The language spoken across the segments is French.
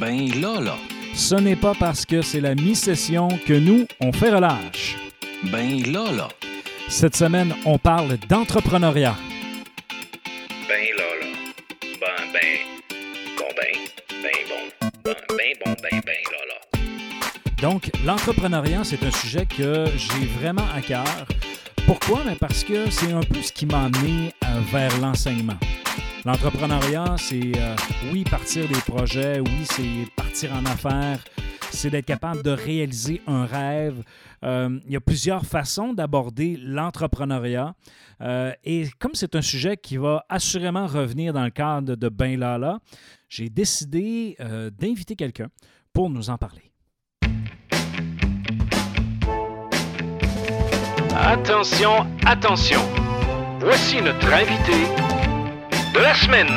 Ben là, là. Ce n'est pas parce que c'est la mi-session que nous, on fait relâche. Ben là, là. Cette semaine, on parle d'entrepreneuriat. Ben là, là. Ben, ben. Bon, ben. Ben, bon. Ben, ben, bon, ben, ben, là, là. Donc, l'entrepreneuriat, c'est un sujet que j'ai vraiment à cœur. Pourquoi? Ben, parce que c'est un peu ce qui m'a amené vers l'enseignement. L'entrepreneuriat, c'est euh, oui, partir des projets, oui, c'est partir en affaires, c'est d'être capable de réaliser un rêve. Euh, il y a plusieurs façons d'aborder l'entrepreneuriat. Euh, et comme c'est un sujet qui va assurément revenir dans le cadre de Ben Lala, j'ai décidé d'inviter quelqu'un pour nous en parler. Attention, attention. Voici notre invité de la semaine.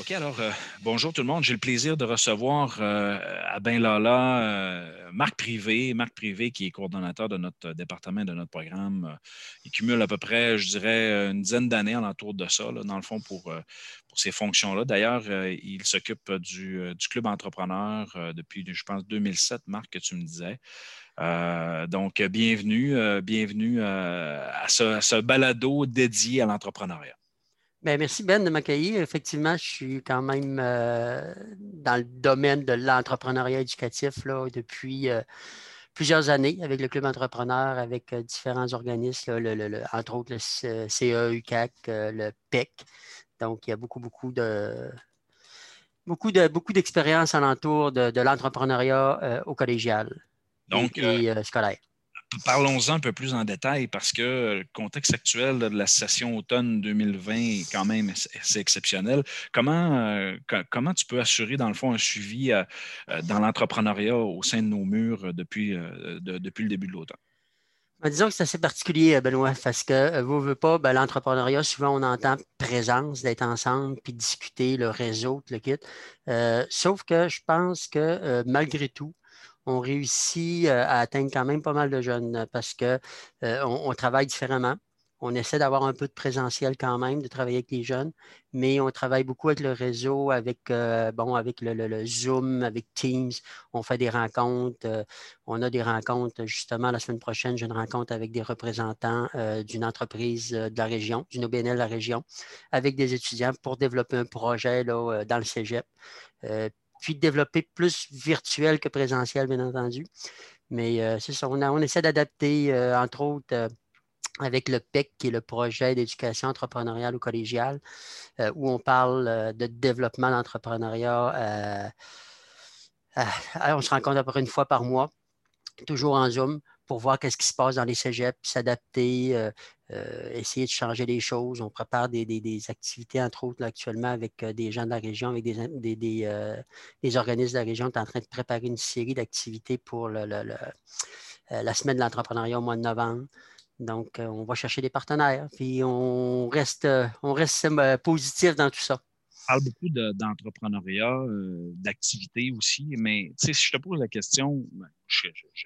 OK, alors, euh, bonjour tout le monde. J'ai le plaisir de recevoir euh, à Ben Lala euh, Marc Privé. Marc Privé, qui est coordonnateur de notre département, de notre programme. Il cumule à peu près, je dirais, une dizaine d'années alentour de ça, là, dans le fond, pour, pour ces fonctions-là. D'ailleurs, il s'occupe du, du club entrepreneur depuis, je pense, 2007, Marc, que tu me disais. Donc, bienvenue, bienvenue à ce balado dédié à l'entrepreneuriat. Ben, merci Ben de m'accueillir. Effectivement, je suis quand même euh, dans le domaine de l'entrepreneuriat éducatif là, depuis euh, plusieurs années avec le Club Entrepreneur, avec euh, différents organismes, là, le- le- le- entre autres le CE, UCAC, le PEC. Donc, il y a beaucoup, beaucoup de beaucoup de beaucoup d'expérience alentour de, de l'entrepreneuriat au collégial Donc, et, et, scolaire. Parlons-en un peu plus en détail parce que le contexte actuel de la session automne 2020 est quand même assez exceptionnel. Comment, euh, co- comment tu peux assurer, dans le fond, un suivi euh, euh, dans l'entrepreneuriat au sein de nos murs depuis, de- depuis le début de l'automne? Ben, disons que c'est assez particulier, Benoît, parce que vous ne pas, ben, l'entrepreneuriat, souvent on entend présence, d'être ensemble, puis discuter, le réseau, le kit. Sauf que je pense que malgré tout, on réussit euh, à atteindre quand même pas mal de jeunes euh, parce que euh, on, travaille différemment. On essaie d'avoir un peu de présentiel quand même, de travailler avec les jeunes, mais on travaille beaucoup avec le réseau, avec, avec le, Zoom, avec Teams. On fait des rencontres. on a des rencontres, justement, la semaine prochaine, j'ai une rencontre avec des représentants d'une entreprise de la région, d'une OBNL de la région, avec des étudiants pour développer un projet là, dans le cégep. Puis développer plus virtuel que présentiel, bien entendu. Mais euh, c'est ça, on, a- on essaie d'adapter, euh, entre autres, euh, avec le PEC, qui est le projet d'éducation entrepreneuriale ou collégiale, où on parle de développement d'entrepreneuriat. on se rencontre à peu près une fois par mois, toujours en Zoom, pour voir qu'est-ce qui se passe dans les cégeps, s'adapter, euh, euh, essayer de changer les choses. On prépare des, des- activités, entre autres, actuellement, avec euh, des gens de la région, avec des, des- des, organismes de la région. On est en train de préparer une série d'activités pour la semaine de l'entrepreneuriat au mois de novembre. Donc, on va chercher des partenaires, puis on reste, on reste positif dans tout ça. Parle beaucoup de- d'entrepreneuriat, euh, d'activité aussi, mais si je te pose la question, ben,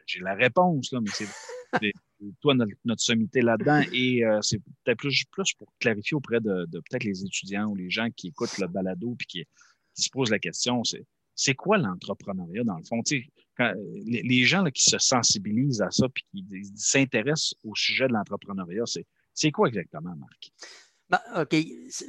j'ai la réponse, là, mais c'est toi notre, sommité là-dedans et euh, c'est peut-être plus, pour clarifier auprès de, peut-être les étudiants ou les gens qui écoutent le balado puis qui, se posent la question, c'est quoi l'entrepreneuriat dans le fond? Les, gens qui se sensibilisent à ça puis qui s'intéressent au sujet de l'entrepreneuriat, c'est quoi exactement, Marc? Ben, OK.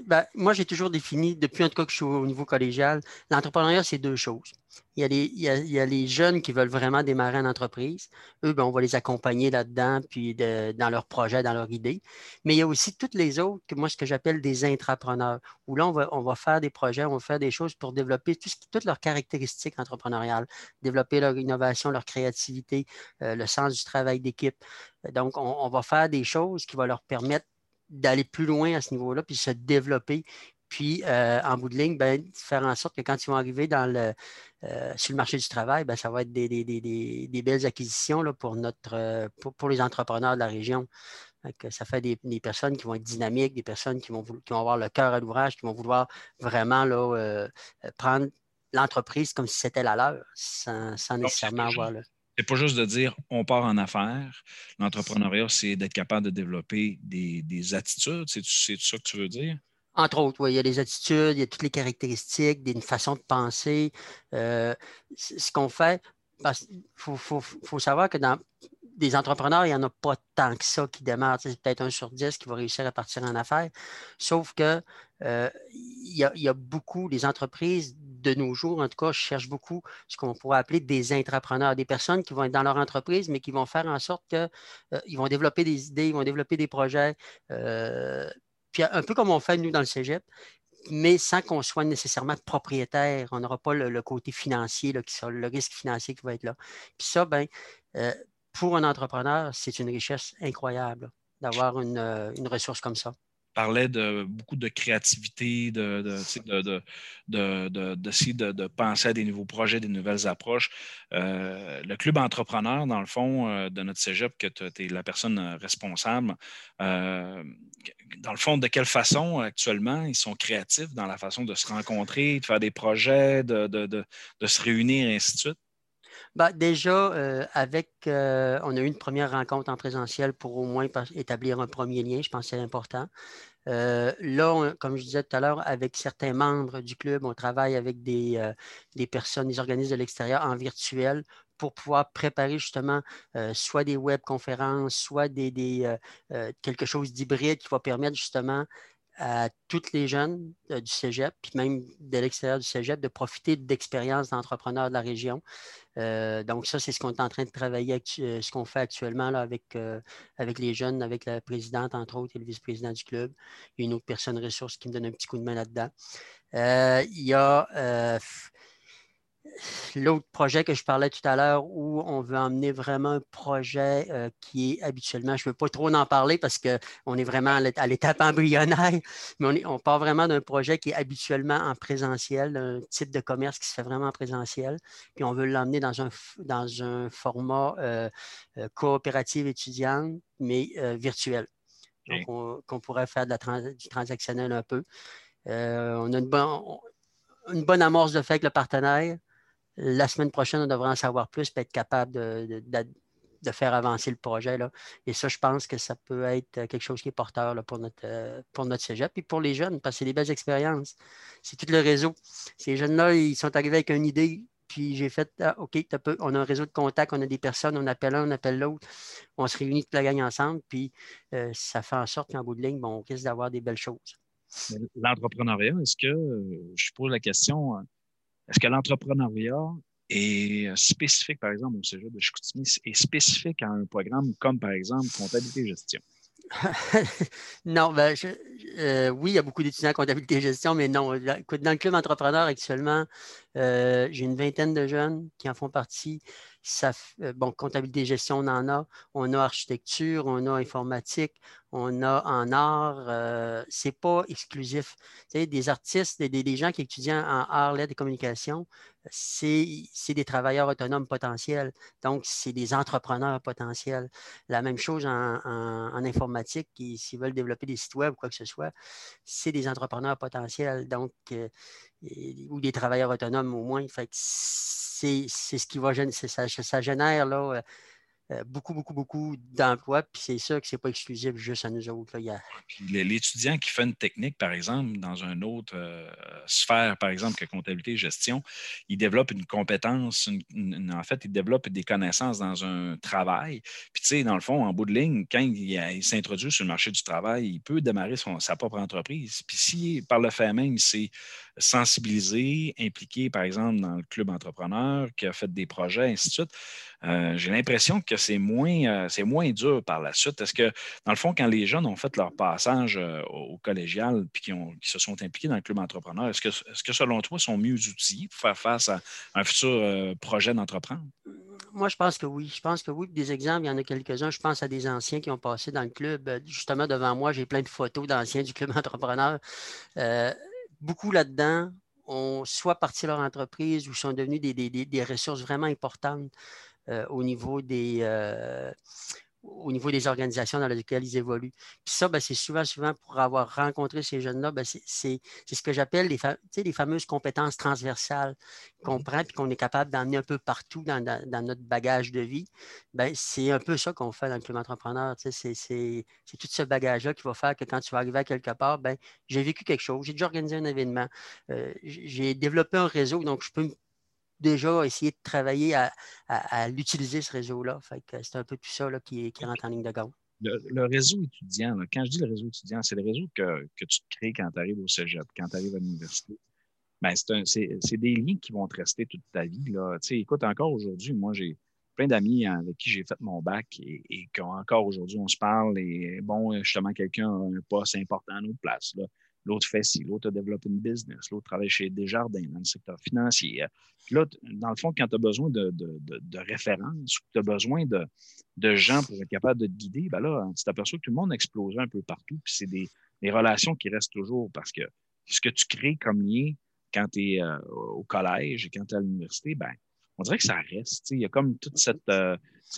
Ben, moi, j'ai toujours défini, depuis en tout cas que je suis au niveau collégial, l'entrepreneuriat, c'est deux choses. Il y, a les, jeunes qui veulent vraiment démarrer une entreprise. Eux, ben, on va les accompagner là-dedans, puis de- dans leur projet, dans leur idée. Mais il y a aussi toutes les autres, que moi, ce que j'appelle des intrapreneurs, où là, on va, faire des projets, on va faire des choses pour développer toutes leurs caractéristiques entrepreneuriales, développer leur innovation, leur créativité, euh, le sens du travail d'équipe. Donc, on, on va faire des choses qui vont leur permettre d'aller plus loin à ce niveau-là, puis se développer. Puis, euh, en bout de ligne, ben, faire en sorte que quand ils vont arriver dans le, euh, sur le marché du travail, ben, ça va être des, des- des- des- belles acquisitions là, pour, notre, euh, pour, pour les entrepreneurs de la région. Que ça fait des, des personnes qui vont être dynamiques, des personnes qui vont, qui vont avoir le cœur à l'ouvrage, qui vont vouloir vraiment là, euh, prendre l'entreprise comme si c'était la leur, sans, sans Donc, nécessairement avoir le. C'est pas juste de dire on part en affaires. L'entrepreneuriat, c'est d'être capable de développer des, des attitudes. C'est ça que tu veux dire? Entre autres, oui, il y a des attitudes, il y a toutes les caractéristiques, une façon de penser. Euh, ce qu'on fait, il faut, savoir que dans des entrepreneurs, il n'y en a pas tant que ça qui démarrent. C'est peut-être un sur dix qui va réussir à partir en affaires. Sauf que euh, il, y a, beaucoup, des entreprises de nos jours, en tout cas, cherchent beaucoup ce qu'on pourrait appeler des intrapreneurs, des personnes qui vont être dans leur entreprise, mais qui vont faire en sorte qu'ils euh, vont développer des idées, ils vont développer des projets. Euh, puis un peu comme on fait nous dans le Cégep, mais sans qu'on soit nécessairement propriétaire. On n'aura pas le, côté financier, le risque financier qui va être là. Puis ça, ben, euh, pour un entrepreneur, c'est une richesse incroyable d'avoir une ressource comme ça parlait de beaucoup de créativité, de, de, penser à des nouveaux projets, des nouvelles approches. Euh, le club entrepreneur, dans le fond, euh, de notre cégep, que tu es la personne responsable, euh, dans le fond, de quelle façon actuellement ils sont créatifs dans la façon de se rencontrer, de faire des projets, de, se réunir, et ainsi de suite? Ben, déjà, avec, on a eu une première rencontre en présentiel pour au moins établir un premier lien. Je pense que c'est important. Euh, là, comme je disais tout à l'heure, avec certains membres du club, on travaille avec des, euh, personnes, des organismes de l'extérieur en virtuel pour pouvoir préparer justement euh, soit des webconférences, soit des, quelque chose d'hybride qui va permettre justement à toutes les jeunes du cégep, puis même de l'extérieur du cégep, de profiter d'expériences d'entrepreneurs de la région. Euh, donc, ça, c'est ce qu'on est en train de travailler, euh, ce qu'on fait actuellement là, avec, euh, avec les jeunes, avec la présidente, entre autres, et le vice-président du club. Il y a une autre personne ressource qui me donne un petit coup de main là-dedans. il y a l'autre projet que je parlais tout à l'heure où on veut emmener vraiment un projet euh, qui est habituellement, je ne veux pas trop en parler parce qu'on est vraiment à l'étape embryonnaire, mais on, part vraiment d'un projet qui est habituellement en présentiel, un type de commerce qui se fait vraiment en présentiel, puis on veut l'emmener dans un, dans un format euh, euh, coopérative étudiante, mais virtuel. Donc, qu'on pourrait faire de la du transactionnel un peu. on a une, bonne, une bonne amorce de fait avec le partenaire. La semaine prochaine, on devrait en savoir plus et être capable de, faire avancer le projet. Là. Et ça, je pense que ça peut être quelque chose qui est porteur pour, notre, pour notre et pour les jeunes, parce que c'est des belles expériences. C'est tout le réseau. Ces jeunes-là, ils sont arrivés avec une idée, puis j'ai fait ah, OK, on a un réseau de contacts, on a des personnes, on appelle un, on appelle l'autre, on se réunit toute la gang ensemble, puis euh, ça fait en sorte qu'en bout de ligne, on risque d'avoir des belles choses. L'entrepreneuriat, est-ce que, je pose la question, est-ce que l'entrepreneuriat est spécifique, par exemple, au cégep de Chicoutimi, est spécifique à un programme comme, par exemple, comptabilité et gestion? non, ben, euh, oui, il y a beaucoup d'étudiants en comptabilité et gestion, mais non. Dans le club entrepreneur actuellement, euh, j'ai une vingtaine de jeunes qui en font partie. Euh, bon, comptabilité et gestion, on en a. On a architecture, on a informatique, on a en art. Euh, c'est pas exclusif. Des artistes, des, des, gens qui étudient en art, lettres et communication, c'est des travailleurs autonomes potentiels. Donc, c'est des entrepreneurs potentiels. La même chose en, en, informatique, s'ils veulent développer des sites web ou quoi que ce soit, c'est des entrepreneurs potentiels. Donc, ou des travailleurs autonomes au moins. C'est ce qui va ça, ça génère là, euh, euh, beaucoup, beaucoup, beaucoup d'emplois. Puis c'est ça que ce n'est pas exclusif juste à nous autres. L'étudiant qui fait une technique, par exemple, dans une autre euh, sphère, par exemple, que comptabilité et gestion, il développe une compétence, en fait, il développe des connaissances dans un travail. Puis, tu sais, dans le fond, en bout de ligne, quand il, s'introduit sur le marché du travail, il peut démarrer son, sa propre entreprise. Puis, si par le fait même, il s'est sensibilisé, impliqué, par exemple, dans le club entrepreneur, qui a fait des projets, ainsi de suite, euh, j'ai l'impression que c'est moins, euh, moins dur par la suite. Est-ce que, dans le fond, quand les jeunes ont fait leur passage euh, au collégial puis qui, se sont impliqués dans le club entrepreneur, est-ce que, est que, selon toi, sont mieux outillés pour faire face à un futur projet d'entreprendre? Moi, je pense que oui. Je pense que oui. Des exemples, il y en a quelques-uns. Je pense à des anciens qui ont passé dans le club. Justement, devant moi, j'ai plein de photos d'anciens du club entrepreneur. Beaucoup là-dedans ont soit parti leur entreprise ou sont devenus des ressources vraiment importantes. Euh, au niveau des, euh, au niveau des organisations dans lesquelles ils évoluent. Puis ça, ben, c'est souvent, souvent pour avoir rencontré ces jeunes-là, ben, c'est ce que j'appelle les, les, fameuses compétences transversales qu'on prend et qu'on est capable d'emmener un peu partout dans, notre bagage de vie. Ben, c'est un peu ça qu'on fait dans le club entrepreneur. C'est tout ce bagage-là qui va faire que quand tu vas arriver à quelque part, ben, j'ai vécu quelque chose, j'ai déjà organisé un événement, euh, j'ai développé un réseau, donc je peux déjà essayer de travailler à, l'utiliser, ce réseau-là. c'est un peu tout ça qui, rentre en ligne de compte. Le, réseau étudiant, quand je dis le réseau étudiant, c'est le réseau que, tu crées quand tu arrives au cégep, quand tu arrives à l'université. Ben, c'est des liens qui vont te rester toute ta vie. Là. écoute, encore aujourd'hui, moi, j'ai plein d'amis avec qui j'ai fait mon bac et, et qu'encore aujourd'hui, on se parle. Et bon, justement, quelqu'un a un poste important à notre place. Là l'autre fait ci, l'autre a développé une business, l'autre travaille chez Desjardins dans le secteur financier. là, dans le fond, quand tu as besoin de, références ou tu as besoin de, gens pour être capable de te guider, ben là, tu t'aperçois que tout le monde explose un peu partout, puis c'est des, relations qui restent toujours parce que ce que tu crées comme lien quand tu es euh, au collège et quand tu es à l'université, ben, on dirait que ça reste. Il y a comme toute cette, euh,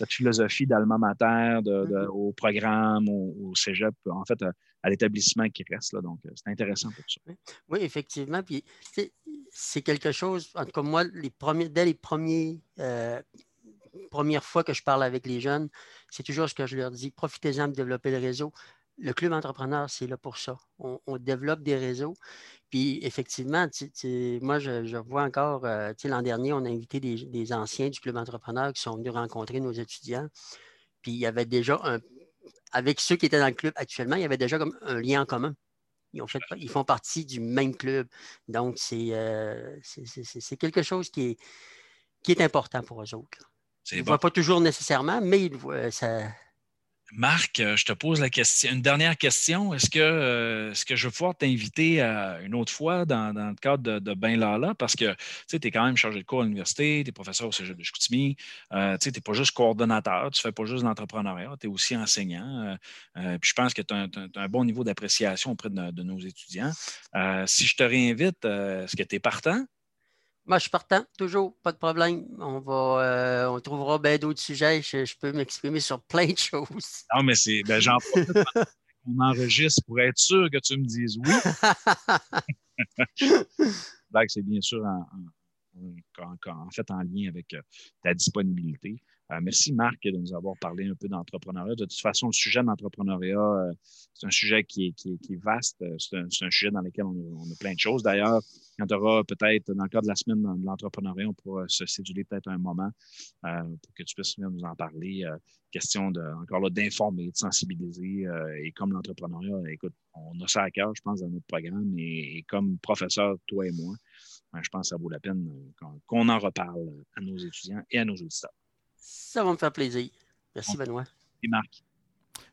philosophie d'alma mater, mm-hmm. au programme, au, cégep, en fait, euh, à l'établissement qui reste. Là, donc, euh, c'est intéressant pour ça. Oui, effectivement. Puis, c'est quelque chose, en tout cas, moi, dès les premiers, premières fois que je parle avec les jeunes, c'est toujours ce que je leur dis profitez-en de développer le réseau. Le club entrepreneur, c'est là pour ça. On, développe des réseaux. Puis effectivement, moi, je, vois encore, euh, l'an dernier, on a invité des, anciens du Club Entrepreneur qui sont venus rencontrer nos étudiants. Puis il y avait déjà un. Avec ceux qui étaient dans le club actuellement, il y avait déjà comme un lien en commun. Ils, ont fait, ils font partie du même club. Donc, c'est euh, quelque chose qui est, qui est important pour eux autres. Ils ne voient pas toujours nécessairement, mais ils voient, ça, Marc, euh, je te pose la question, une dernière question. Est-ce que, euh, que je vais pouvoir t'inviter une autre fois dans, le cadre de, de Ben Lala? Parce que tu es quand même chargé de cours à l'université, tu es professeur au Cégep de Chicoutimi, euh, tu n'es pas juste coordonnateur, tu ne fais pas juste de l'entrepreneuriat, tu es aussi enseignant. puis je pense que tu as, un bon niveau d'appréciation auprès de, nos étudiants. si je te réinvite, est-ce que tu es partant? Moi, je suis partant, toujours, pas de problème. On va, euh, on trouvera bien d'autres sujets. Je, peux m'exprimer sur plein de choses. Non, mais c'est, ben, j'en on enregistre pour être sûr que tu me dises oui. c'est bien sûr en, en, fait en lien avec euh, ta disponibilité. Euh, merci, Marc, de nous avoir parlé un peu d'entrepreneuriat. De toute façon, le sujet d'entrepreneuriat, euh, c'est un sujet qui est, vaste. C'est un, sujet dans lequel on a, plein de choses. D'ailleurs, quand tu auras peut-être, dans le cadre de la semaine de l'entrepreneuriat, on pourra se séduler peut-être un moment pour que tu puisses venir nous en parler. question de, encore là, d'informer, de sensibiliser. et comme l'entrepreneuriat, écoute, on a ça à cœur, je pense, dans notre programme. et comme professeur, toi et moi, je pense que ça vaut la peine euh, qu'on en reparle à nos étudiants et à nos auditeurs. Ça va me faire plaisir. Merci, Benoît. Et Marc.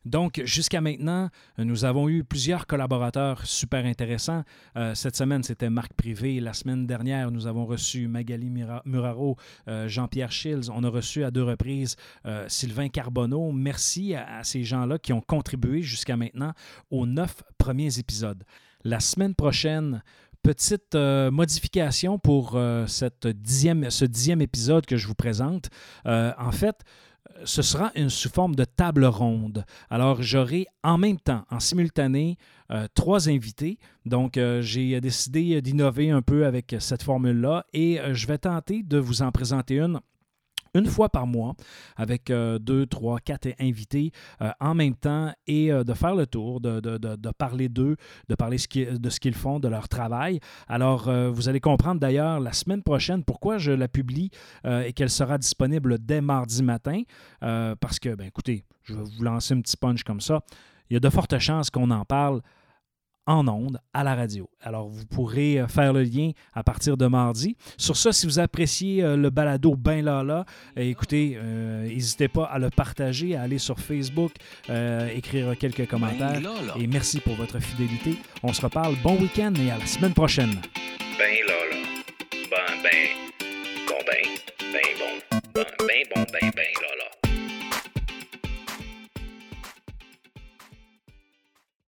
Donc, jusqu'à maintenant, nous avons eu plusieurs collaborateurs super intéressants. Euh, cette semaine, c'était Marc Privé. La semaine dernière, nous avons reçu Magali Muraro, euh, Jean-Pierre Schills. On a reçu à deux reprises Sylvain Carbonneau. Merci à ces gens-là qui ont contribué jusqu'à maintenant aux neuf premiers épisodes. La semaine prochaine, petite euh, modification pour euh, ce dixième épisode que je vous présente. Euh, en fait, ce sera une, sous forme de table ronde. Alors, j'aurai en même temps, en simultané, trois invités. Donc, j'ai décidé d'innover un peu avec cette formule-là et je vais tenter de vous en présenter une une fois par mois avec euh, deux, trois, quatre invités euh, en même temps et euh, de faire le tour, de, parler d'eux, de parler de ce qu'ils font, de leur travail. Alors, vous allez comprendre d'ailleurs la semaine prochaine pourquoi je la publie et qu'elle sera disponible dès mardi matin. parce que, ben, écoutez, je vais vous lancer un petit punch comme ça. Il y a de fortes chances qu'on en parle en ondes à la radio. Alors, vous pourrez euh, faire le lien à partir de mardi. Sur ça, si vous appréciez euh, le balado Ben Lala, euh, écoutez, n'hésitez pas à le partager, à aller sur Facebook, écrire quelques commentaires. et merci pour votre fidélité. On se reparle. Bon week-end et à la semaine prochaine. Ben Lala. Ben, ben, bon, ben, ben, bon, ben, ben, bon, ben.